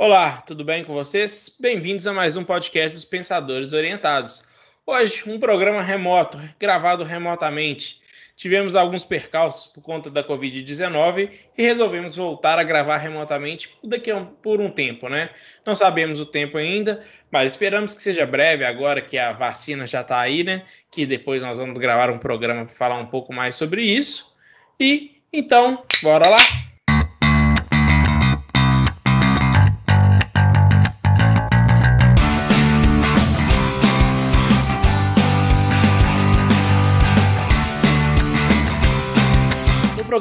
Olá, tudo bem com vocês? Bem-vindos a mais um podcast dos Pensadores Orientados. Hoje, um programa remoto, gravado remotamente. Tivemos alguns percalços por conta da Covid-19 e resolvemos voltar a gravar remotamente daqui a um, por um tempo, né? Não sabemos o tempo ainda, mas esperamos que seja breve agora que a vacina já está aí, né? Que depois nós vamos gravar um programa para falar um pouco mais sobre isso. E então, bora lá?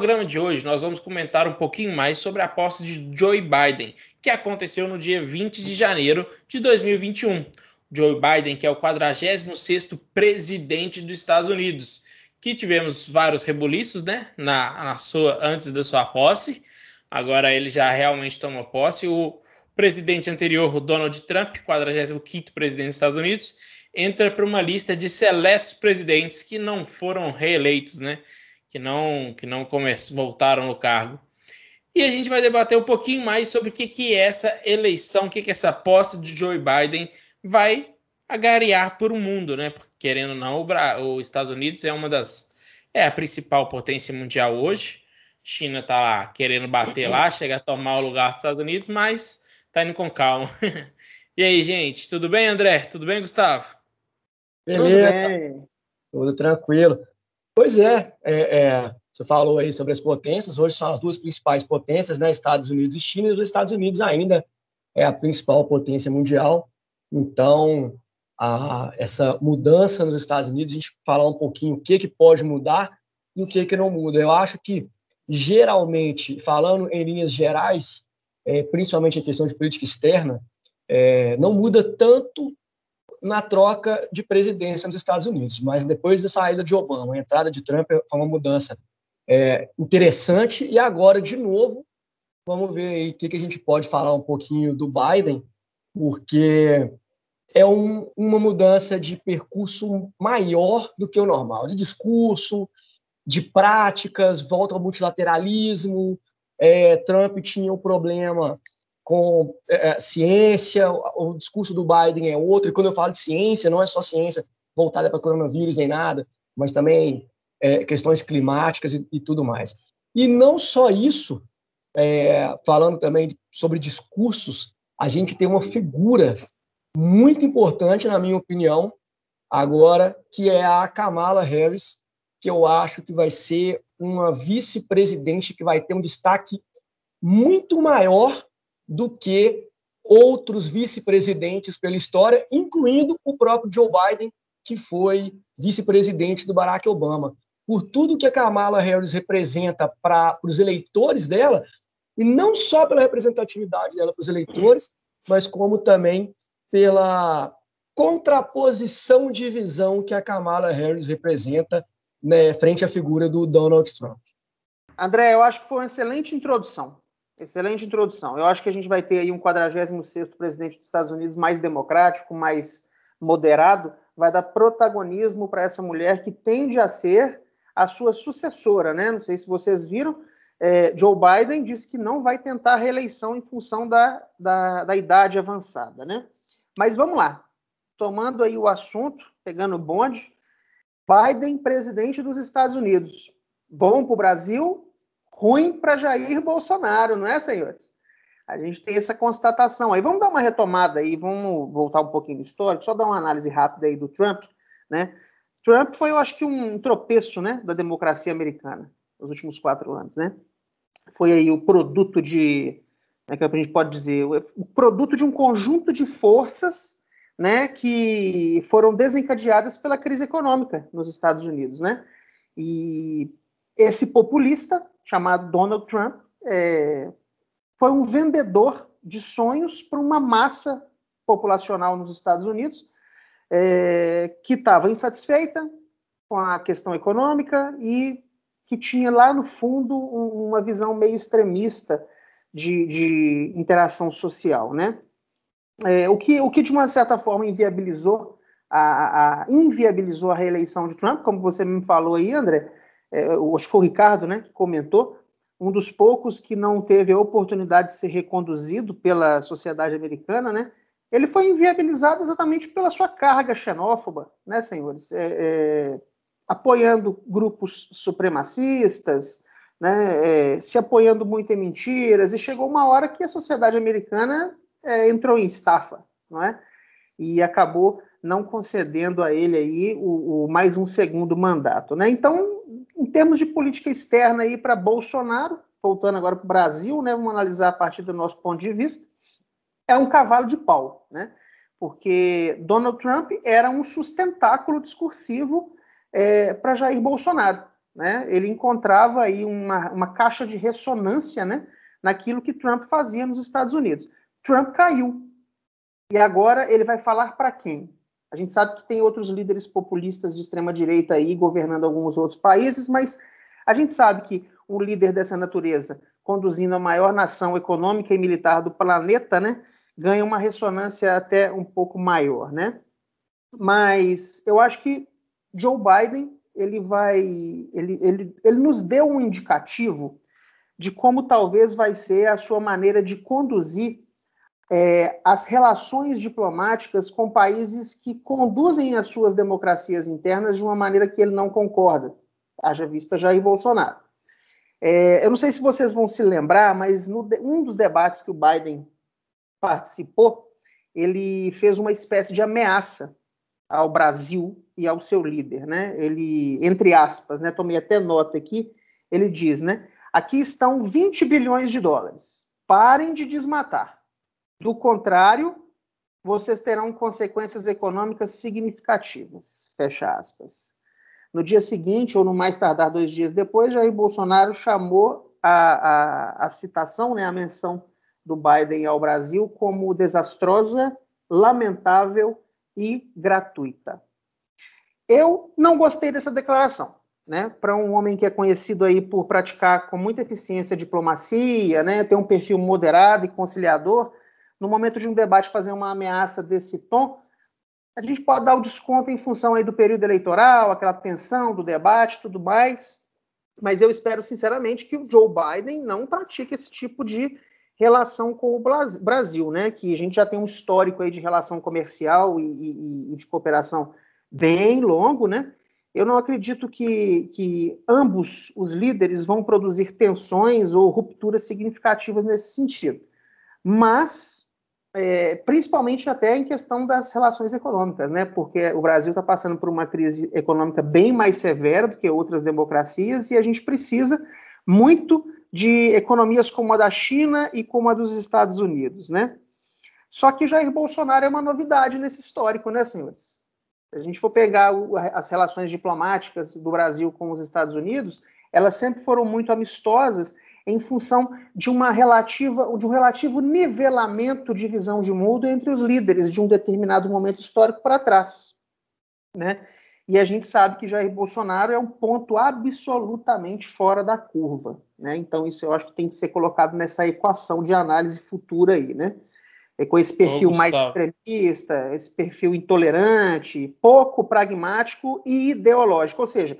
Programa de hoje, nós vamos comentar um pouquinho mais sobre a posse de Joe Biden, que aconteceu no dia 20 de janeiro de 2021. Joe Biden, que é o 46º presidente dos Estados Unidos, que tivemos vários rebuliços, né, na, na sua antes da sua posse. Agora ele já realmente tomou posse. O presidente anterior, Donald Trump, 45º presidente dos Estados Unidos, entra para uma lista de seletos presidentes que não foram reeleitos, né? Que não que não voltaram no cargo. E a gente vai debater um pouquinho mais sobre o que, que é essa eleição, o que, que essa posse de Joe Biden vai agariar por um mundo, né? Porque, querendo ou não, o, os Estados Unidos é uma das é a principal potência mundial hoje. China tá lá querendo bater lá, chegar a tomar o lugar dos Estados Unidos, mas tá indo com calma. e aí, gente, tudo bem, André? Tudo bem, Gustavo? Beleza. Tudo tranquilo. Pois é, é, é, você falou aí sobre as potências, hoje são as duas principais potências, né, Estados Unidos e China, e os Estados Unidos ainda é a principal potência mundial, então a, essa mudança nos Estados Unidos, a gente falar um pouquinho o que, que pode mudar e o que, que não muda. Eu acho que, geralmente, falando em linhas gerais, é, principalmente em questão de política externa, é, não muda tanto na troca de presidência nos Estados Unidos. Mas depois da saída de Obama, a entrada de Trump foi uma mudança é, interessante. E agora, de novo, vamos ver aí o que, que a gente pode falar um pouquinho do Biden, porque é um, uma mudança de percurso maior do que o normal, de discurso, de práticas, volta ao multilateralismo. É, Trump tinha um problema com é, é, ciência, o, discurso do Biden é outro, e quando eu falo de ciência, não é só ciência voltada para coronavírus nem nada, mas também é, questões climáticas e, e, tudo mais. E não só isso, é, falando também sobre discursos, a gente tem uma figura muito importante, na minha opinião, agora, que é a Kamala Harris, que eu acho que vai ser uma vice-presidente que vai ter um destaque muito maior do que outros vice-presidentes pela história, incluindo o próprio Joe Biden, que foi vice-presidente do Barack Obama. Por tudo que a Kamala Harris representa para os eleitores dela, e não só pela representatividade dela para os eleitores, mas como também pela contraposição de visão que a Kamala Harris representa né, frente à figura do Donald Trump. André, eu acho que foi uma excelente introdução. Excelente introdução. Eu acho que a gente vai ter aí um 46º presidente dos Estados Unidos mais democrático, mais moderado, vai dar protagonismo para essa mulher que tende a ser a sua sucessora, né? Não sei se vocês viram, é, Joe Biden disse que não vai tentar a reeleição em função da, da, da idade avançada, né? Mas vamos lá. Tomando aí o assunto, pegando o bonde, Biden, presidente dos Estados Unidos. Bom para o Brasil, ruim para Jair Bolsonaro, não é, senhores? A gente tem essa constatação aí. Vamos dar uma retomada aí, vamos voltar um pouquinho no histórico, só dar uma análise rápida aí do Trump, né? Trump foi, eu acho que, um tropeço, né, da democracia americana nos últimos quatro anos, né? Foi aí o produto de, como é que a gente pode dizer, o produto de um conjunto de forças, né, que foram desencadeadas pela crise econômica nos Estados Unidos, né? E esse populista chamado Donald Trump, é, foi um vendedor de sonhos para uma massa populacional nos Estados Unidos é, que estava insatisfeita com a questão econômica e que tinha lá no fundo uma visão meio extremista de, de interação social, né? É, o, que, o que de uma certa forma inviabilizou a, a, inviabilizou a reeleição de Trump, como você me falou aí, André, é, acho que foi o Ricardo, né, que comentou, um dos poucos que não teve a oportunidade de ser reconduzido pela sociedade americana, né? Ele foi inviabilizado exatamente pela sua carga xenófoba, né, senhores? É, é, apoiando grupos supremacistas, né, é, se apoiando muito em mentiras, e chegou uma hora que a sociedade americana é, entrou em estafa, não é? E acabou não concedendo a ele aí o, o mais um segundo mandato, né? Então, em termos de política externa aí para Bolsonaro, voltando agora para o Brasil, né? Vamos analisar a partir do nosso ponto de vista, é um cavalo de pau, né? Porque Donald Trump era um sustentáculo discursivo é, para Jair Bolsonaro né, ele encontrava aí uma, uma caixa de ressonância né, naquilo que Trump fazia nos Estados Unidos. Trump caiu. E agora ele vai falar para quem? A gente sabe que tem outros líderes populistas de extrema direita aí governando alguns outros países, mas a gente sabe que um líder dessa natureza, conduzindo a maior nação econômica e militar do planeta, né, ganha uma ressonância até um pouco maior, né? Mas eu acho que Joe Biden ele vai, ele, ele, ele nos deu um indicativo de como talvez vai ser a sua maneira de conduzir é, as relações diplomáticas com países que conduzem as suas democracias internas de uma maneira que ele não concorda, haja vista Jair Bolsonaro. É, eu não sei se vocês vão se lembrar, mas no, um dos debates que o Biden participou, ele fez uma espécie de ameaça ao Brasil e ao seu líder, né? Ele, entre aspas, né? Tomei até nota aqui. Ele diz, né? Aqui estão 20 bilhões de dólares. Parem de desmatar. Do contrário, vocês terão consequências econômicas significativas. Fecha aspas. No dia seguinte, ou no mais tardar dois dias depois, Jair Bolsonaro chamou a, a, a citação, né, a menção do Biden ao Brasil como desastrosa, lamentável e gratuita. Eu não gostei dessa declaração, né? Para um homem que é conhecido aí por praticar com muita eficiência a diplomacia, né? Ter um perfil moderado e conciliador, no momento de um debate fazer uma ameaça desse tom, a gente pode dar o desconto em função aí do período eleitoral, aquela tensão do debate, tudo mais. Mas eu espero sinceramente que o Joe Biden não pratique esse tipo de relação com o Brasil, né? Que a gente já tem um histórico aí de relação comercial e, e, e de cooperação bem longo, né? Eu não acredito que, que ambos os líderes vão produzir tensões ou rupturas significativas nesse sentido. Mas, é, principalmente até em questão das relações econômicas, né? Porque o Brasil está passando por uma crise econômica bem mais severa do que outras democracias e a gente precisa muito de economias como a da China e como a dos Estados Unidos, né? Só que Jair Bolsonaro é uma novidade nesse histórico, né, senhores? Se a gente for pegar as relações diplomáticas do Brasil com os Estados Unidos, elas sempre foram muito amistosas em função de uma relativa, de um relativo nivelamento de visão de mundo entre os líderes de um determinado momento histórico para trás, né? E a gente sabe que Jair Bolsonaro é um ponto absolutamente fora da curva. Né? Então, isso eu acho que tem que ser colocado nessa equação de análise futura aí, né? É com esse perfil mais extremista, esse perfil intolerante, pouco pragmático e ideológico. Ou seja,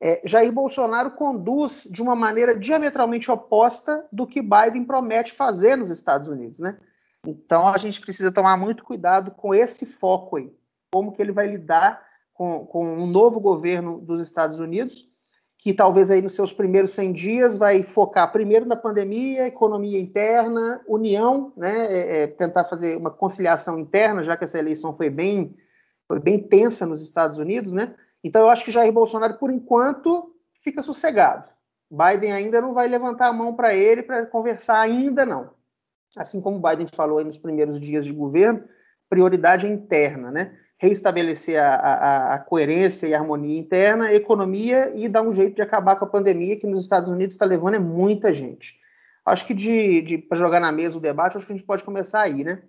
é, Jair Bolsonaro conduz de uma maneira diametralmente oposta do que Biden promete fazer nos Estados Unidos, né? Então a gente precisa tomar muito cuidado com esse foco aí, como que ele vai lidar com, com um novo governo dos Estados Unidos, que talvez aí nos seus primeiros 100 dias vai focar primeiro na pandemia, economia interna, união, né, é, é, tentar fazer uma conciliação interna, já que essa eleição foi bem, foi bem tensa nos Estados Unidos, né? Então eu acho que Jair Bolsonaro, por enquanto, fica sossegado. Biden ainda não vai levantar a mão para ele para conversar, ainda não. Assim como Biden falou nos primeiros dias de governo, prioridade é interna, né? reestabelecer a, a, a, coerência e a harmonia interna, economia e dar um jeito de acabar com a pandemia que nos Estados Unidos está levando é muita gente. Acho que de, de para jogar na mesa o debate, acho que a gente pode começar aí, né?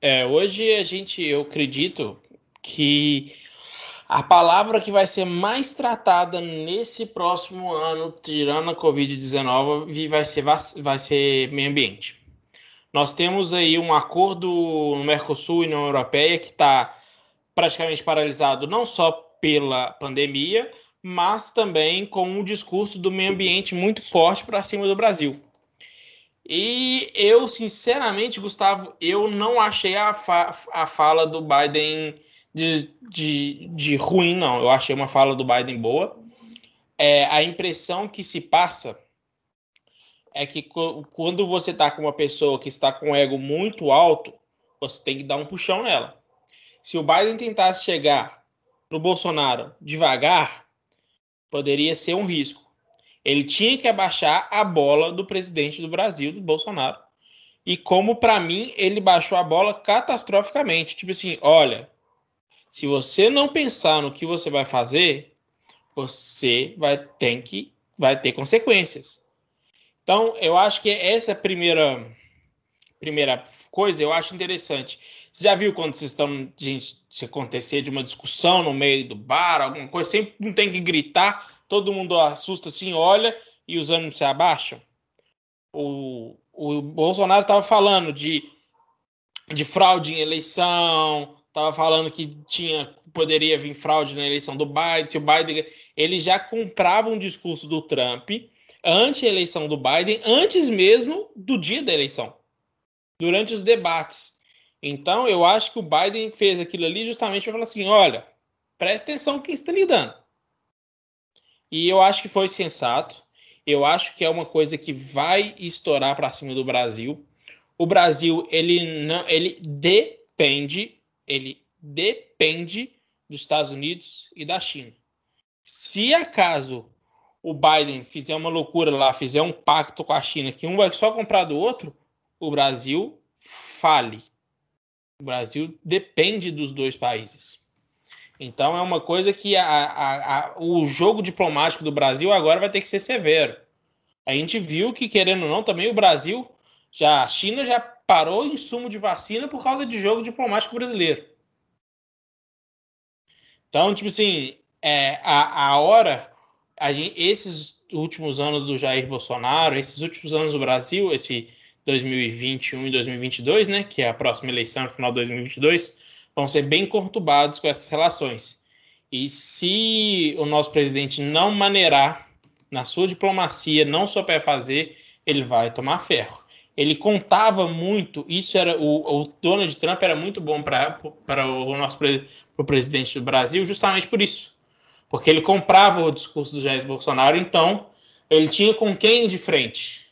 É, hoje a gente, eu acredito que a palavra que vai ser mais tratada nesse próximo ano, tirando a Covid-19, vai ser, vai ser meio ambiente. Nós temos aí um acordo no Mercosul e na Europeia que está praticamente paralisado não só pela pandemia, mas também com um discurso do meio ambiente muito forte para cima do Brasil. E eu, sinceramente, Gustavo, eu não achei a, fa a fala do Biden de, de, de, ruim, não. Eu achei uma fala do Biden boa. É, a impressão que se passa é que quando você está com uma pessoa que está com ego muito alto, você tem que dar um puxão nela. Se o Biden tentasse chegar no Bolsonaro devagar, poderia ser um risco. Ele tinha que abaixar a bola do presidente do Brasil, do Bolsonaro. E como para mim ele baixou a bola catastroficamente, tipo assim, olha, se você não pensar no que você vai fazer, você vai ter que vai ter consequências. Então, eu acho que essa é primeira primeira coisa eu acho interessante. Você já viu quando vocês estão gente, se acontecer de uma discussão no meio do bar, alguma coisa, sempre não tem que gritar, todo mundo assusta assim, olha e os ânimos se abaixam. O, o Bolsonaro estava falando de, de fraude em eleição, estava falando que tinha poderia vir fraude na eleição do Biden, se o Biden ele já comprava um discurso do Trump antes a eleição do Biden, antes mesmo do dia da eleição, durante os debates. Então, eu acho que o Biden fez aquilo ali justamente para falar assim: olha, presta atenção quem está lidando. E eu acho que foi sensato. Eu acho que é uma coisa que vai estourar para cima do Brasil. O Brasil, ele não, ele depende, ele depende dos Estados Unidos e da China. Se acaso o Biden fizer uma loucura lá, fizer um pacto com a China, que um vai só comprar do outro, o Brasil fale. O Brasil depende dos dois países. Então é uma coisa que a, a, a, o jogo diplomático do Brasil agora vai ter que ser severo. A gente viu que, querendo ou não, também o Brasil, já a China já parou insumo de vacina por causa de jogo diplomático brasileiro. Então, tipo assim, é, a, a hora, a gente, esses últimos anos do Jair Bolsonaro, esses últimos anos do Brasil, esse 2021 e 2022, né, que é a próxima eleição no final de 2022, vão ser bem conturbados com essas relações. E se o nosso presidente não maneirar na sua diplomacia, não souber fazer, ele vai tomar ferro. Ele contava muito, isso era o, o Donald Trump era muito bom para o nosso pro presidente do Brasil, justamente por isso. Porque ele comprava o discurso do Jair Bolsonaro, então ele tinha com quem de frente.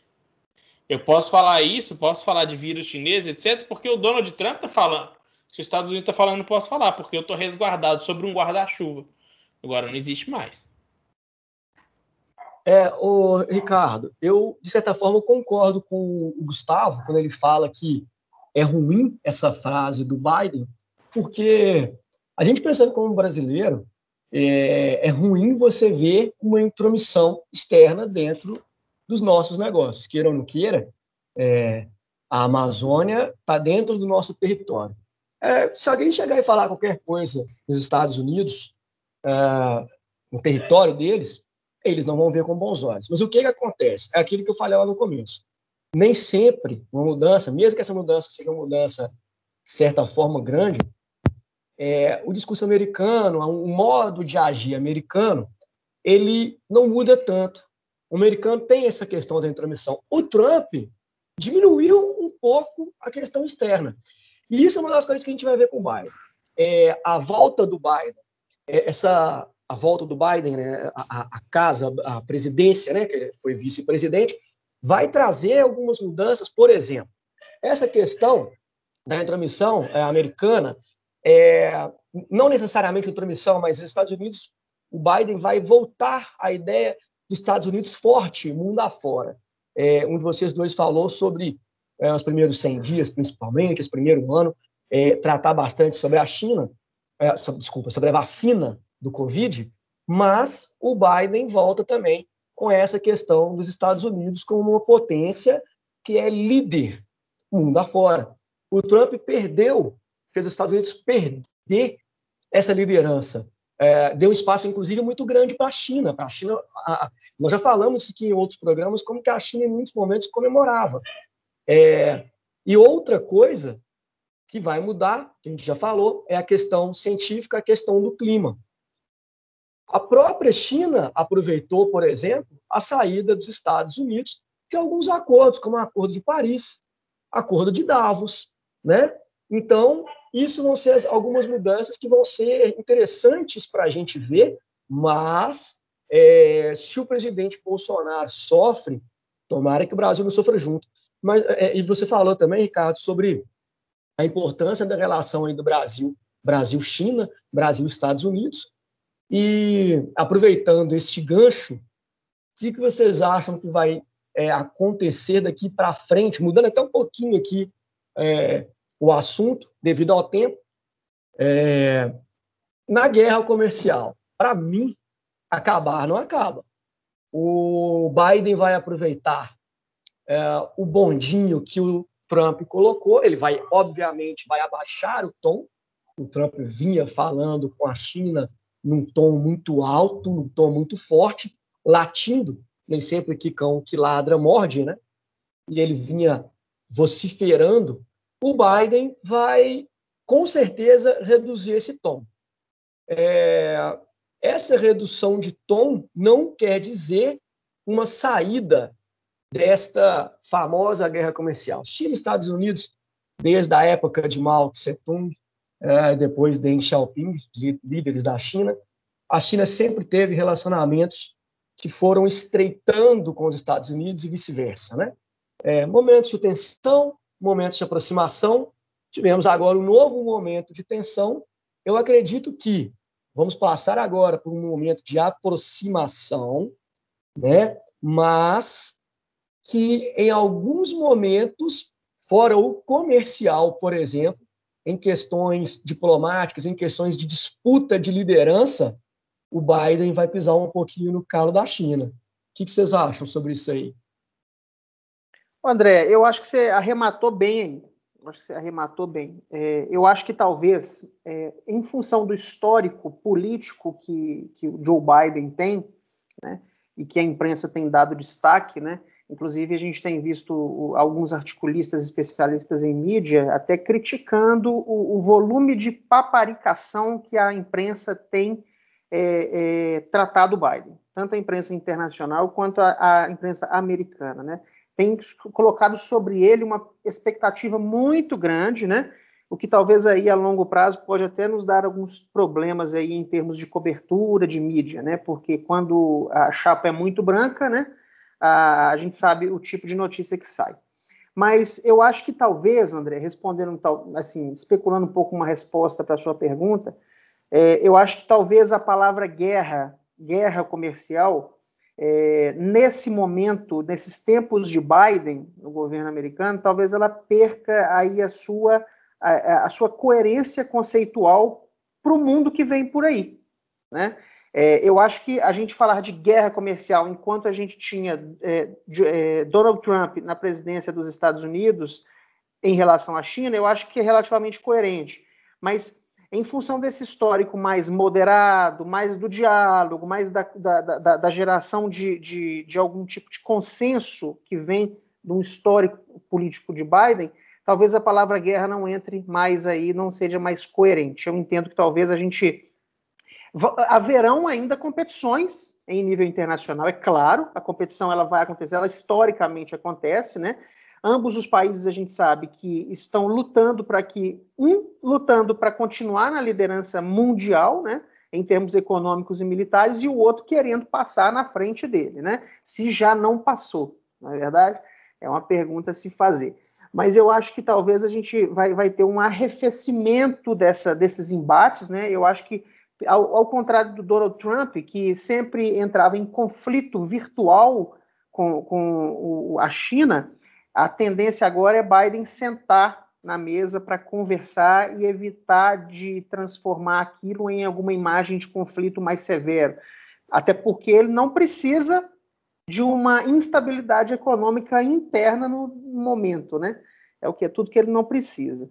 Eu posso falar isso, posso falar de vírus chinês, etc., porque o Donald Trump está falando. Se os Estados Unidos está falando, não posso falar, porque eu estou resguardado sobre um guarda-chuva. Agora não existe mais. É, o Ricardo, eu de certa forma concordo com o Gustavo quando ele fala que é ruim essa frase do Biden, porque a gente pensando como brasileiro, é, é ruim você ver uma intromissão externa dentro dos nossos negócios, queira ou não queira, é, a Amazônia está dentro do nosso território. É, se alguém chegar e falar qualquer coisa nos Estados Unidos, é, no território deles, eles não vão ver com bons olhos. Mas o que, que acontece? É aquilo que eu falei lá no começo. Nem sempre uma mudança, mesmo que essa mudança seja uma mudança, de certa forma, grande, é, o discurso americano, o modo de agir americano, ele não muda tanto. O americano tem essa questão da intromissão. O Trump diminuiu um pouco a questão externa. E isso é uma das coisas que a gente vai ver com o Biden. É, a volta do Biden, é, essa a volta do Biden, né, a, a, casa, a presidência, né, que foi vice-presidente, vai trazer algumas mudanças. Por exemplo, essa questão da intromissão é, americana, é, não necessariamente intromissão, mas nos Estados Unidos, o Biden vai voltar à ideia dos Estados Unidos forte, mundo afora. É, um de vocês dois falou sobre é, os primeiros 100 dias, principalmente, esse primeiro ano, é, tratar bastante sobre a China, é, sobre, desculpa, sobre a vacina do Covid, mas o Biden volta também com essa questão dos Estados Unidos como uma potência que é líder mundo afora. O Trump perdeu, fez os Estados Unidos perder essa liderança. É, deu um espaço, inclusive, muito grande para a China. A China a, nós já falamos aqui em outros programas como que a China, em muitos momentos, comemorava é, e outra coisa que vai mudar, que a gente já falou, é a questão científica, a questão do clima. A própria China aproveitou, por exemplo, a saída dos Estados Unidos de alguns acordos, como o Acordo de Paris, Acordo de Davos, né? Então, isso vão ser algumas mudanças que vão ser interessantes para a gente ver, mas é, se o presidente Bolsonaro sofre, tomara que o Brasil não sofra junto. Mas, é, e você falou também, Ricardo, sobre a importância da relação aí do Brasil, Brasil-China, Brasil-Estados Unidos. E aproveitando este gancho, o que, vocês acham que vai é, acontecer daqui para frente, mudando até um pouquinho aqui é, o assunto, devido ao tempo, é, na guerra comercial. Para mim, acabar não acaba. O Biden vai aproveitar é, o bondinho que o Trump colocou, ele vai, obviamente, vai abaixar o tom. O Trump vinha falando com a China num tom muito alto, num tom muito forte, latindo, nem sempre que cão que ladra morde, né? E ele vinha vociferando o Biden vai, com certeza, reduzir esse tom. É, essa redução de tom não quer dizer uma saída desta famosa guerra comercial. China e Estados Unidos, desde a época de Mao Tse-tung, é, depois Deng Xiaoping, líderes da China, a China sempre teve relacionamentos que foram estreitando com os Estados Unidos e vice-versa, né? É, momentos de tensão, momentos de aproximação. Tivemos agora um novo momento de tensão. Eu acredito que vamos passar agora por um momento de aproximação, né? mas que em alguns momentos, fora o comercial, por exemplo, em questões diplomáticas, em questões de disputa de liderança, o Biden vai pisar um pouquinho no calo da China. O que vocês acham sobre isso aí? André, eu acho que você arrematou bem aí. Acho que você arrematou bem. É, eu acho que talvez, é, em função do histórico político que, que o Joe Biden tem, né, e que a imprensa tem dado destaque, né, inclusive a gente tem visto alguns articulistas especialistas em mídia até criticando o, o volume de paparicação que a imprensa tem é, é tratado o Biden, tanto a imprensa internacional quanto a, a imprensa americana, né? tem colocado sobre ele uma expectativa muito grande, né? O que talvez aí a longo prazo pode até nos dar alguns problemas aí em termos de cobertura de mídia, né? Porque quando a chapa é muito branca, né? A, gente sabe o tipo de notícia que sai. Mas eu acho que talvez, André, respondendo assim, especulando um pouco uma resposta para a sua pergunta, é, eu acho que talvez a palavra guerra, guerra comercial, é, nesse momento, nesses tempos de Biden no governo americano, talvez ela perca aí a sua, a, a sua coerência conceitual para o mundo que vem por aí. Né? É, eu acho que a gente falar de guerra comercial enquanto a gente tinha é, de, é, Donald Trump na presidência dos Estados Unidos em relação à China, eu acho que é relativamente coerente. Mas em função desse histórico mais moderado, mais do diálogo, mais da, da, da, da geração de, de, de, algum tipo de consenso que vem de um histórico político de Biden, talvez a palavra guerra não entre mais aí, não seja mais coerente. Eu entendo que talvez a gente. Haverão ainda competições em nível internacional, é claro, a competição ela vai acontecer, ela historicamente acontece, né? Ambos os países a gente sabe que estão lutando para que um lutando para continuar na liderança mundial, né, em termos econômicos e militares, e o outro querendo passar na frente dele, né? Se já não passou, na é verdade, é uma pergunta a se fazer. Mas eu acho que talvez a gente vai, vai ter um arrefecimento dessa, desses embates, né? Eu acho que ao, ao, contrário do Donald Trump, que sempre entrava em conflito virtual com, com o, a China, a tendência agora é Biden sentar na mesa para conversar e evitar de transformar aquilo em alguma imagem de conflito mais severo. Até porque ele não precisa de uma instabilidade econômica interna no momento, né? É o que é tudo que ele não precisa.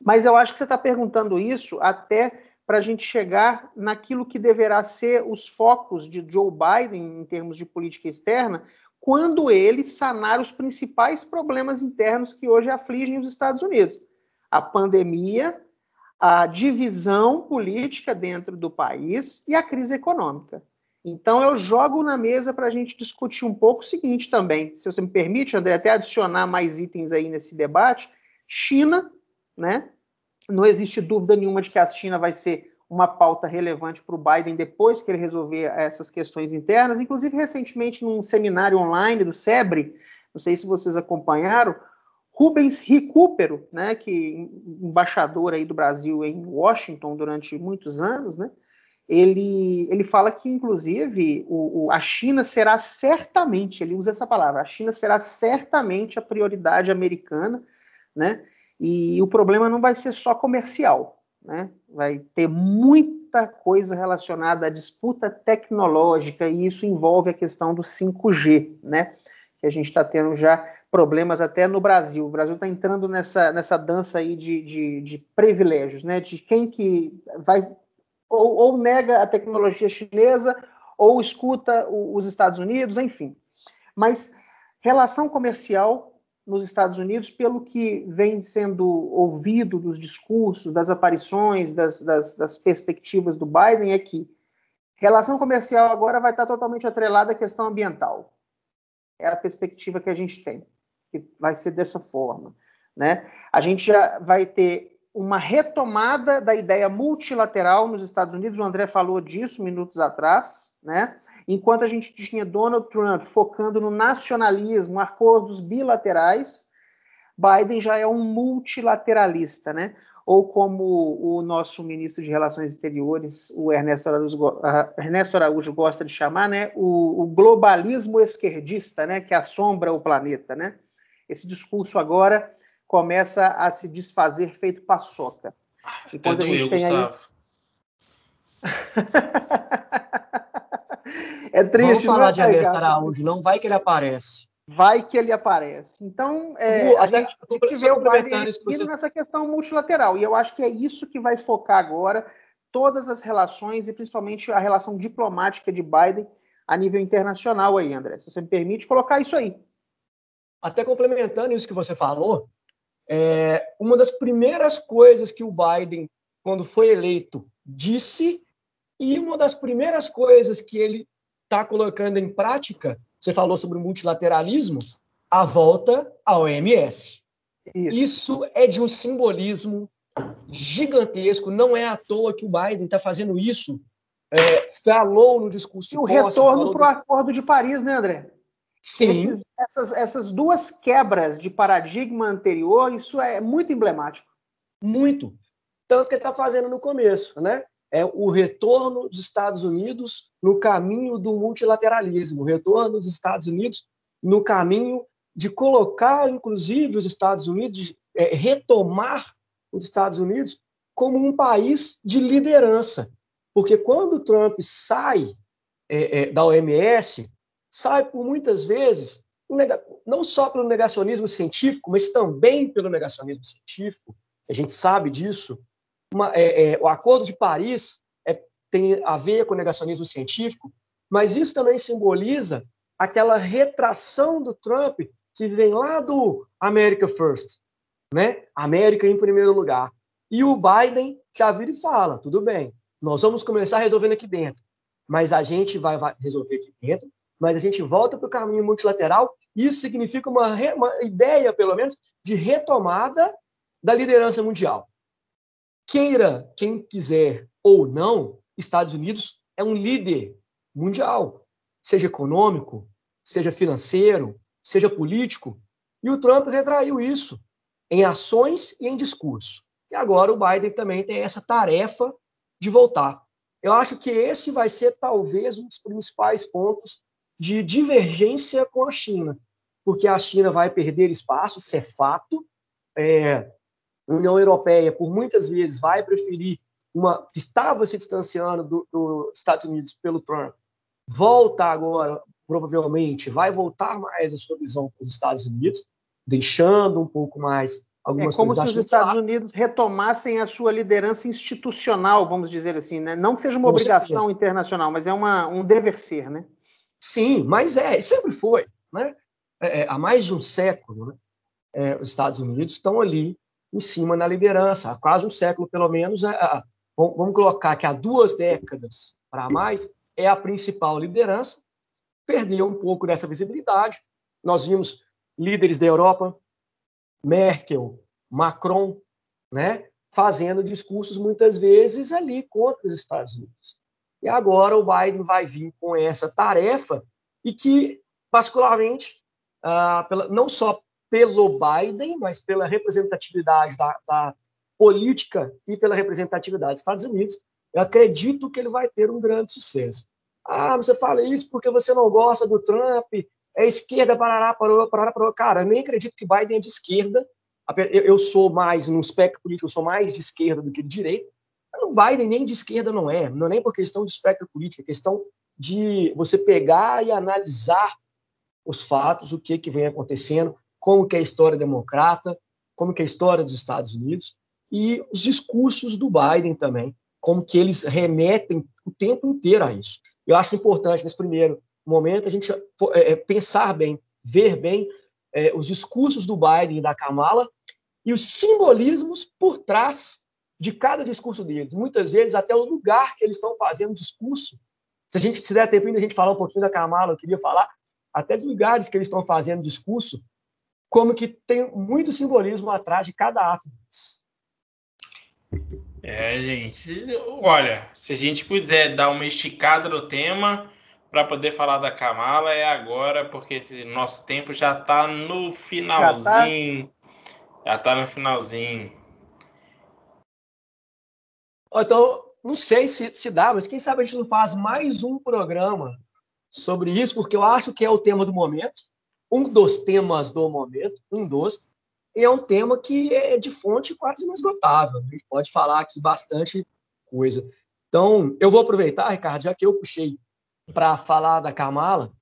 Mas eu acho que você está perguntando isso até para a gente chegar naquilo que deverá ser os focos de Joe Biden em termos de política externa, quando ele sanar os principais problemas internos que hoje afligem os Estados Unidos: a pandemia, a divisão política dentro do país e a crise econômica. Então, eu jogo na mesa para a gente discutir um pouco o seguinte também, se você me permite, André, até adicionar mais itens aí nesse debate. China, né? Não existe dúvida nenhuma de que a China vai ser uma pauta relevante para o Biden depois que ele resolver essas questões internas. Inclusive, recentemente, num seminário online do SEBRE, não sei se vocês acompanharam, Rubens Recupero, né, que embaixador aí do Brasil em Washington durante muitos anos, né, ele, ele fala que, inclusive, o, o, a China será certamente, ele usa essa palavra, a China será certamente a prioridade americana, né, e o problema não vai ser só comercial, né, vai ter muita coisa relacionada à disputa tecnológica, e isso envolve a questão do 5G, né, que a gente está tendo já problemas até no Brasil. O Brasil está entrando nessa, nessa dança aí de, de, de, privilégios, né? De quem que vai ou, ou, nega a tecnologia chinesa ou escuta os Estados Unidos, enfim. Mas relação comercial nos Estados Unidos, pelo que vem sendo ouvido dos discursos, das aparições, das, das, das perspectivas do Biden, é que relação comercial agora vai estar totalmente atrelada à questão ambiental. É a perspectiva que a gente tem que vai ser dessa forma. Né? A gente já vai ter uma retomada da ideia multilateral nos Estados Unidos, o André falou disso minutos atrás, né? Enquanto a gente tinha Donald Trump focando no nacionalismo, acordos bilaterais, Biden já é um multilateralista, né? ou como o nosso ministro de Relações Exteriores, o Ernesto Araújo, Ernesto Araújo gosta de chamar, né? o, o globalismo esquerdista, né? que assombra o planeta, né? Esse discurso agora começa a se desfazer feito paçoca. E quando a gente tem Gustavo. Aí... é triste. Vamos falar de Ernesto Araújo, não vai que ele aparece. Vai que ele aparece. Então, é, até, a gente tem que ver o Biden você... nessa questão multilateral. E eu acho que é isso que vai focar agora todas as relações e principalmente a relação diplomática de Biden a nível internacional aí, André. Se você me permite colocar isso aí. Até complementando isso que você falou, é, uma das primeiras coisas que o Biden, quando foi eleito, disse, e uma das primeiras coisas que ele está colocando em prática, você falou sobre o multilateralismo, a volta à OMS. Isso. isso é de um simbolismo gigantesco, não é à toa que o Biden está fazendo isso. É, falou no discurso. E o retorno para o Acordo de Paris, né, André? Sim. Esses, essas, essas duas quebras de paradigma anterior, isso é muito emblemático. Muito. Tanto que ele está fazendo no começo, né? É o retorno dos Estados Unidos no caminho do multilateralismo, o retorno dos Estados Unidos no caminho de colocar, inclusive, os Estados Unidos, é, retomar os Estados Unidos como um país de liderança. Porque quando Trump sai é, é, da OMS, sai por muitas vezes, não só pelo negacionismo científico, mas também pelo negacionismo científico, a gente sabe disso. Uma, é, é, o Acordo de Paris é, tem a ver com o negacionismo científico, mas isso também simboliza aquela retração do Trump que vem lá do America First, né? América em primeiro lugar. E o Biden já vira e fala: tudo bem, nós vamos começar resolvendo aqui dentro, mas a gente vai, vai resolver aqui dentro mas a gente volta para o caminho multilateral. Isso significa uma, re, uma ideia, pelo menos, de retomada da liderança mundial. Queira quem quiser ou não, Estados Unidos é um líder mundial, seja econômico, seja financeiro, seja político. E o Trump retraiu isso em ações e em discurso. E agora o Biden também tem essa tarefa de voltar. Eu acho que esse vai ser talvez um dos principais pontos de divergência com a China, porque a China vai perder espaço, isso é fato. É, a União Europeia, por muitas vezes, vai preferir uma que estava se distanciando dos do Estados Unidos pelo Trump, volta agora, provavelmente, vai voltar mais a sua visão para os Estados Unidos, deixando um pouco mais algumas é como se os Estados Unidos retomassem a sua liderança institucional, vamos dizer assim, né? Não que seja uma com obrigação certeza. internacional, mas é uma, um dever ser, né? Sim, mas é, sempre foi. Né? É, é, há mais de um século, né? é, os Estados Unidos estão ali em cima na liderança. Há quase um século, pelo menos, vamos colocar que há duas décadas para mais, é a principal liderança, perdeu um pouco dessa visibilidade. Nós vimos líderes da Europa, Merkel, Macron, né, fazendo discursos muitas vezes ali contra os Estados Unidos. E agora o Biden vai vir com essa tarefa e que, particularmente, uh, pela, não só pelo Biden, mas pela representatividade da, da política e pela representatividade dos Estados Unidos, eu acredito que ele vai ter um grande sucesso. Ah, você fala isso porque você não gosta do Trump, é esquerda, parará, parou, parará, parou. Cara, eu nem acredito que Biden é de esquerda. Eu sou mais, no espectro político, eu sou mais de esquerda do que de direita. O Biden nem de esquerda não é, não é nem por questão de espectro político, é questão de você pegar e analisar os fatos, o que, que vem acontecendo, como que é a história democrata, como que é a história dos Estados Unidos, e os discursos do Biden também, como que eles remetem o tempo inteiro a isso. Eu acho que é importante, nesse primeiro momento, a gente é, é, pensar bem, ver bem é, os discursos do Biden e da Kamala e os simbolismos por trás de cada discurso deles. Muitas vezes, até o lugar que eles estão fazendo discurso. Se a gente der tempo ainda a gente falar um pouquinho da Kamala, eu queria falar até dos lugares que eles estão fazendo discurso, como que tem muito simbolismo atrás de cada ato deles. É, gente. Olha, se a gente puder dar uma esticada no tema para poder falar da Kamala, é agora, porque nosso tempo já está no finalzinho. Já está no finalzinho. Então, não sei se, se dá, mas quem sabe a gente não faz mais um programa sobre isso, porque eu acho que é o tema do momento, um dos temas do momento, um dos, é um tema que é de fonte quase inesgotável. A gente pode falar aqui bastante coisa. Então, eu vou aproveitar, Ricardo, já que eu puxei para falar da Kamala,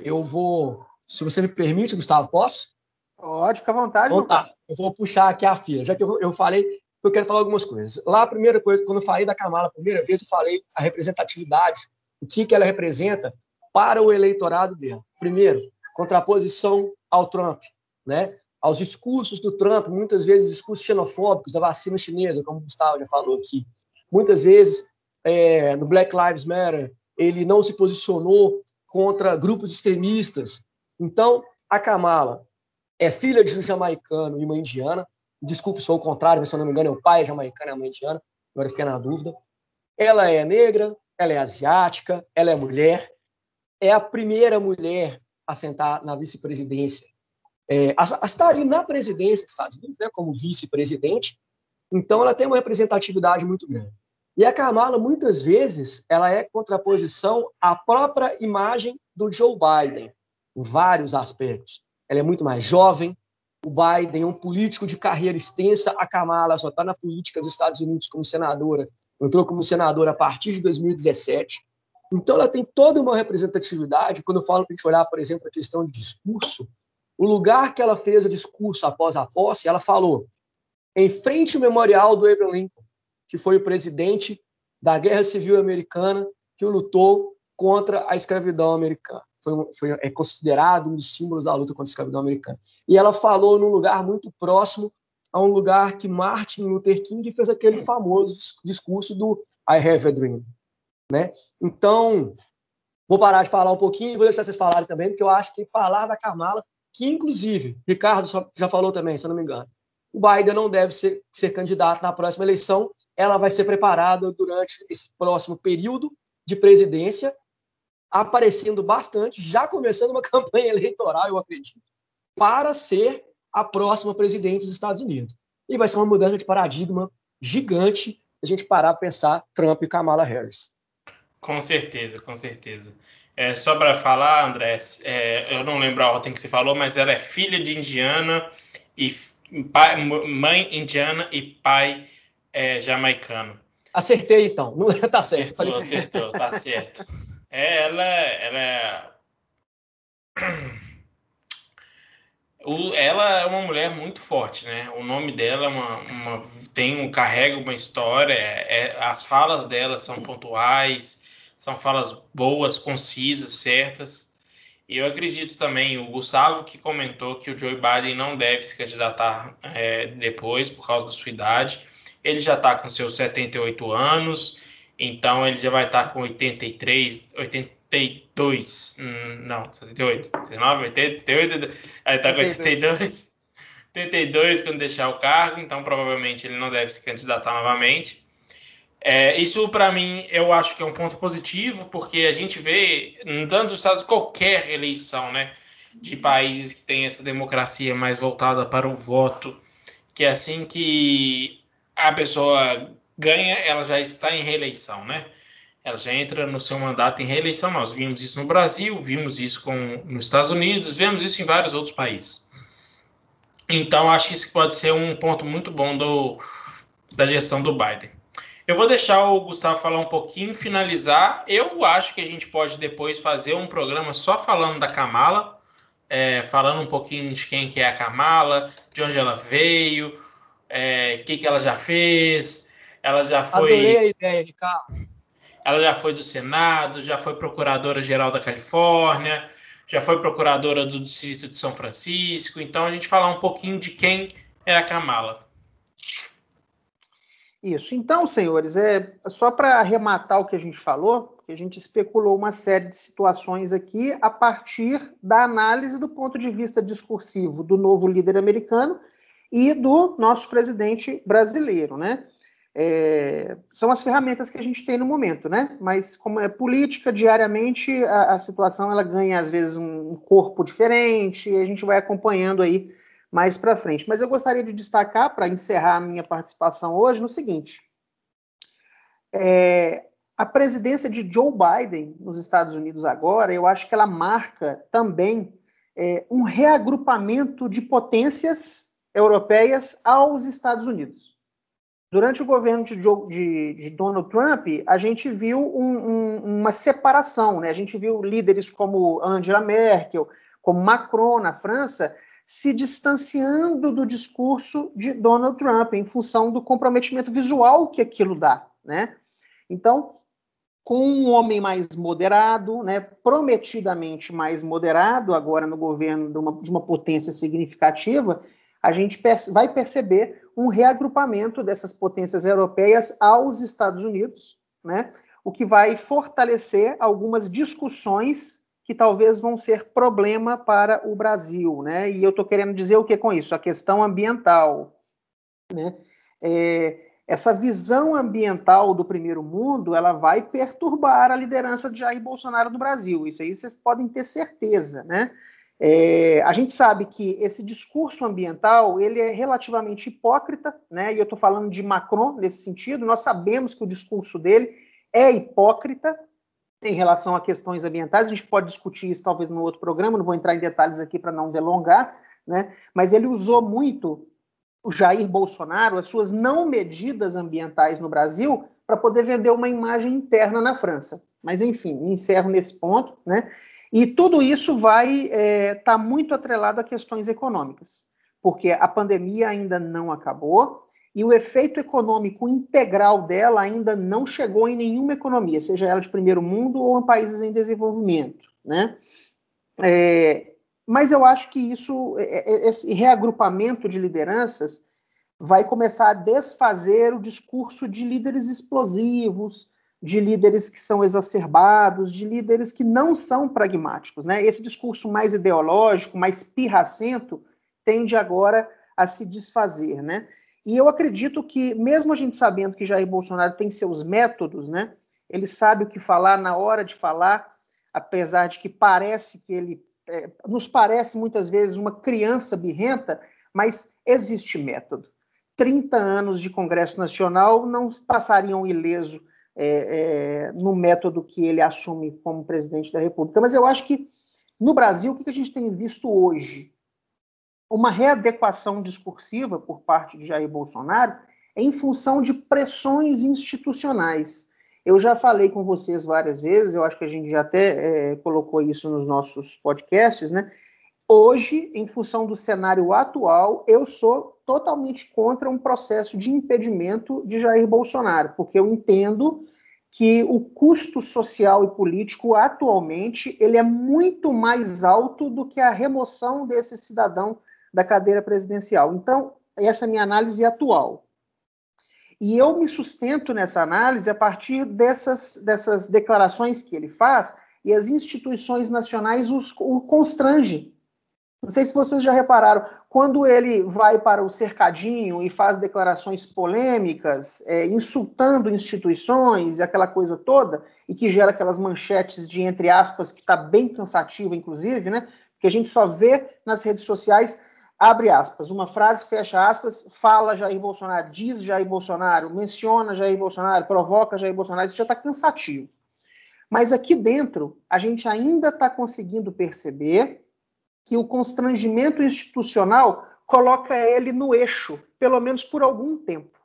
eu vou, se você me permite, Gustavo, posso? Pode, fica à vontade. Então tá, eu vou puxar aqui a fila, já que eu, eu falei, eu quero falar algumas coisas. Lá, a primeira coisa, quando eu falei da Kamala a primeira vez, eu falei a representatividade, o que, que ela representa para o eleitorado dela. Primeiro, contraposição ao Trump, né? aos discursos do Trump, muitas vezes discursos xenofóbicos da vacina chinesa, como o Gustavo já falou aqui. Muitas vezes, é, no Black Lives Matter, ele não se posicionou contra grupos extremistas. Então, a Kamala é filha de um jamaicano e uma indiana. Desculpe se for o contrário, mas se eu não me engano, é o pai jamaicano e a mãe indiana. Agora fiquei na dúvida. Ela é negra, ela é asiática, ela é mulher. É a primeira mulher a sentar na vice-presidência é, a, estar ali na presidência dos Estados Unidos, né, como vice-presidente, então ela tem uma representatividade muito grande. E a Kamala, muitas vezes, ela é contraposição à própria imagem do Joe Biden, em vários aspectos. Ela é muito mais jovem, o Biden é um político de carreira extensa, a Kamala só está na política dos Estados Unidos como senadora, entrou como senadora a partir de 2017. Então, ela tem toda uma representatividade. Quando eu falo para a gente olhar, por exemplo, a questão de discurso, o lugar que ela fez o discurso após a posse, ela falou em frente ao memorial do Abraham Lincoln, que foi o presidente da Guerra Civil Americana que lutou contra a escravidão americana. Foi, foi, é considerado um dos símbolos da luta contra a escravidão americana. E ela falou num lugar muito próximo a um lugar que Martin Luther King fez aquele famoso discurso do I Have a Dream. Né? Então, vou parar de falar um pouquinho e vou deixar vocês falarem também, porque eu acho que falar da Kamala que, inclusive, Ricardo já falou também, se eu não me engano, o Biden não deve ser, ser candidato na próxima eleição, ela vai ser preparada durante esse próximo período de presidência, aparecendo bastante, já começando uma campanha eleitoral, eu acredito, para ser a próxima presidente dos Estados Unidos. E vai ser uma mudança de paradigma gigante a gente parar para pensar Trump e Kamala Harris. Com certeza, com certeza. É, só para falar, André, é, eu não lembro a ordem que você falou, mas ela é filha de indiana e pai, mãe indiana e pai é, jamaicano. Acertei então, não tá certo. Acertou, acertou, tá certo. É, ela, ela é... O, ela é uma mulher muito forte, né? O nome dela é uma, uma, tem um carrega uma história. É, é as falas dela são pontuais, são falas boas, concisas, certas. E eu acredito também, o Gustavo que comentou que o Joe Biden não deve se candidatar é, depois por causa da sua idade. Ele já está com seus 78 anos, então ele já vai estar tá com 83, 82, hum, não, 78, 19, 88, aí está com 82, 82 quando deixar o cargo, então provavelmente ele não deve se candidatar novamente. É, isso, para mim, eu acho que é um ponto positivo, porque a gente vê, tanto nos Estados qualquer eleição, né, de países que têm essa democracia mais voltada para o voto, que é assim que a pessoa ganha, ela já está em reeleição, né? Ela já entra no seu mandato em reeleição. Nós vimos isso no Brasil, vimos isso com, nos Estados Unidos, vemos isso em vários outros países. Então, acho que isso pode ser um ponto muito bom do, da gestão do Biden. Eu vou deixar o Gustavo falar um pouquinho, finalizar. Eu acho que a gente pode depois fazer um programa só falando da Kamala, é, falando um pouquinho de quem que é a Kamala, de onde ela veio, o é, que, que ela já fez. Ela já foi. Adorei a ideia, Ricardo. Ela já foi do Senado, já foi procuradora-geral da Califórnia, já foi procuradora do Distrito de São Francisco. Então, a gente falar um pouquinho de quem é a Kamala. Isso. Então, senhores, é só para arrematar o que a gente falou, que a gente especulou uma série de situações aqui a partir da análise do ponto de vista discursivo do novo líder americano e do nosso presidente brasileiro, né? É, são as ferramentas que a gente tem no momento, né? Mas como é política, diariamente a, a situação ela ganha às vezes um corpo diferente e a gente vai acompanhando aí mais para frente. Mas eu gostaria de destacar, para encerrar a minha participação hoje, no seguinte: é, a presidência de Joe Biden nos Estados Unidos agora, eu acho que ela marca também é, um reagrupamento de potências europeias aos Estados Unidos. Durante o governo de, de, de Donald Trump, a gente viu um, um, uma separação, né? A gente viu líderes como Angela Merkel, como Macron na França, se distanciando do discurso de Donald Trump em função do comprometimento visual que aquilo dá, né? Então, com um homem mais moderado, né, prometidamente mais moderado agora no governo de uma, de uma potência significativa, a gente perce vai perceber um reagrupamento dessas potências europeias aos Estados Unidos, né, o que vai fortalecer algumas discussões que talvez vão ser problema para o Brasil, né? E eu estou querendo dizer o que com isso? A questão ambiental, né? É, essa visão ambiental do primeiro mundo, ela vai perturbar a liderança de Jair Bolsonaro no Brasil. Isso aí vocês podem ter certeza, né? É, a gente sabe que esse discurso ambiental ele é relativamente hipócrita, né? E eu estou falando de Macron nesse sentido. Nós sabemos que o discurso dele é hipócrita, em relação a questões ambientais. A gente pode discutir isso talvez no outro programa, não vou entrar em detalhes aqui para não delongar, né? mas ele usou muito o Jair Bolsonaro, as suas não medidas ambientais no Brasil, para poder vender uma imagem interna na França. Mas, enfim, encerro nesse ponto. Né? E tudo isso vai estar é, tá muito atrelado a questões econômicas, porque a pandemia ainda não acabou, e o efeito econômico integral dela ainda não chegou em nenhuma economia, seja ela de primeiro mundo ou em países em desenvolvimento, né? É, mas eu acho que isso, é, é, esse reagrupamento de lideranças vai começar a desfazer o discurso de líderes explosivos, de líderes que são exacerbados, de líderes que não são pragmáticos, né? Esse discurso mais ideológico, mais pirracento, tende agora a se desfazer, né? E eu acredito que, mesmo a gente sabendo que Jair Bolsonaro tem seus métodos, né? Ele sabe o que falar na hora de falar, apesar de que parece que ele é, nos parece muitas vezes uma criança birrenta, mas existe método. 30 anos de Congresso Nacional não passariam ileso é, é, no método que ele assume como presidente da República. Mas eu acho que no Brasil, o que a gente tem visto hoje? Uma readequação discursiva por parte de Jair Bolsonaro em função de pressões institucionais. Eu já falei com vocês várias vezes, eu acho que a gente já até é, colocou isso nos nossos podcasts, né? Hoje, em função do cenário atual, eu sou totalmente contra um processo de impedimento de Jair Bolsonaro, porque eu entendo que o custo social e político atualmente ele é muito mais alto do que a remoção desse cidadão da cadeira presidencial. Então, essa é a minha análise atual. E eu me sustento nessa análise a partir dessas, dessas declarações que ele faz e as instituições nacionais os, o constrangem. Não sei se vocês já repararam, quando ele vai para o cercadinho e faz declarações polêmicas, é, insultando instituições e aquela coisa toda, e que gera aquelas manchetes de entre aspas, que está bem cansativa, inclusive, né? Que a gente só vê nas redes sociais abre aspas, uma frase, fecha aspas, fala Jair Bolsonaro, diz Jair Bolsonaro, menciona Jair Bolsonaro, provoca Jair Bolsonaro, isso já está cansativo. Mas aqui dentro, a gente ainda está conseguindo perceber que o constrangimento institucional coloca ele no eixo, pelo menos por algum tempo.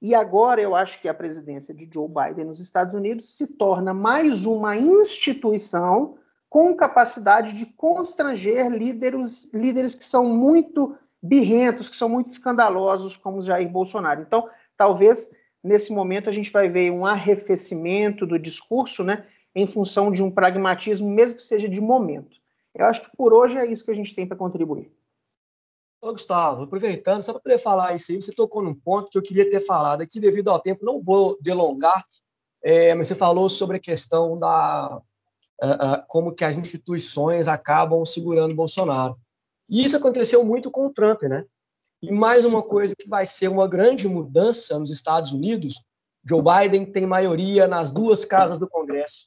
E agora eu acho que a presidência de Joe Biden nos Estados Unidos se torna mais uma instituição com capacidade de constranger líderes, líderes que são muito birrentos, que são muito escandalosos, como Jair Bolsonaro. Então, talvez nesse momento a gente vai ver um arrefecimento do discurso, né, em função de um pragmatismo, mesmo que seja de momento. Eu acho que por hoje é isso que a gente tem para contribuir. Ô, Gustavo, aproveitando, só para poder falar isso aí, você tocou num ponto que eu queria ter falado aqui, devido ao tempo, não vou delongar, é, mas você falou sobre a questão da, como que as instituições acabam segurando Bolsonaro. E isso aconteceu muito com o Trump, né? E mais uma coisa que vai ser uma grande mudança nos Estados Unidos, Joe Biden tem maioria nas duas casas do Congresso.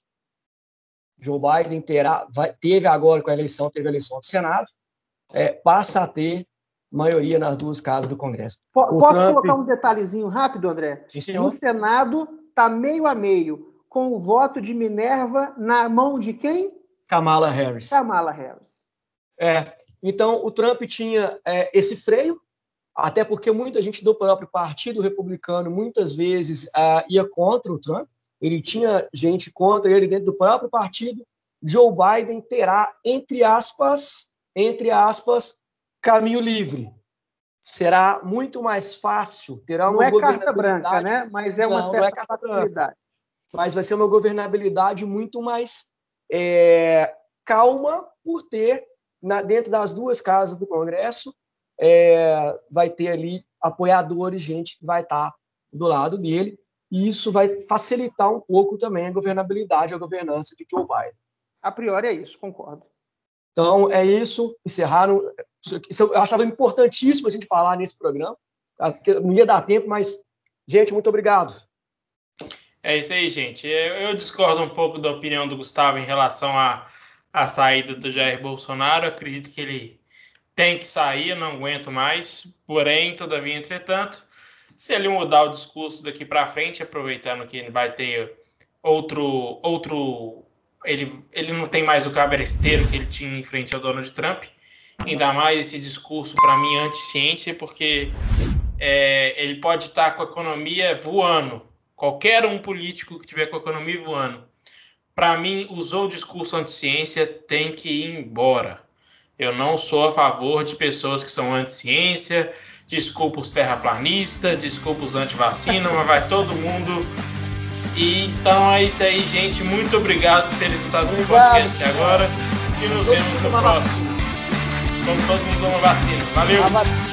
Joe Biden terá, vai, teve agora com a eleição, teve a eleição do Senado, é, passa a ter maioria nas duas casas do Congresso. P posso Trump... colocar um detalhezinho rápido, André? Sim, senhor. No Senado está meio a meio com o voto de Minerva na mão de quem? Kamala Harris. Kamala Harris. É, então o Trump tinha é, esse freio, até porque muita gente do próprio Partido Republicano muitas vezes uh, ia contra o Trump, ele tinha gente contra ele dentro do próprio partido. Joe Biden terá, entre aspas, entre aspas, caminho livre. Será muito mais fácil, terá uma não é carta branca, né? Mas é uma não, certa não é carta branca mas vai ser uma governabilidade muito mais é, calma por ter, na, dentro das duas casas do Congresso, é, vai ter ali apoiadores, gente que vai estar do lado dele, e isso vai facilitar um pouco também a governabilidade, a governança de Joe Biden. A priori é isso, concordo. Então, é isso. Encerraram. Isso eu achava importantíssimo a gente falar nesse programa. Não ia dar tempo, mas, gente, muito obrigado. É isso aí, gente. Eu, discordo um pouco da opinião do Gustavo em relação à, à saída do Jair Bolsonaro. Acredito que ele tem que sair, não aguento mais. Porém, todavia, entretanto, se ele mudar o discurso daqui para frente, aproveitando que ele vai ter outro outro ele, ele não tem mais o cabresteiro que ele tinha em frente ao Donald Trump, ainda mais esse discurso para mim anti-ciência, porque é, ele pode estar com a economia voando, qualquer um político que tiver com a economia voando, para mim, usou o discurso anti-ciência, tem que ir embora. Eu não sou a favor de pessoas que são anti-ciência, desculpa os terraplanistas, desculpa os anti-vacina, mas vai todo mundo. E, então é isso aí, gente. Muito obrigado por ter escutado esse podcast até agora. E nos vemos no próximo. Vamos todo mundo tomar vacina. Valeu!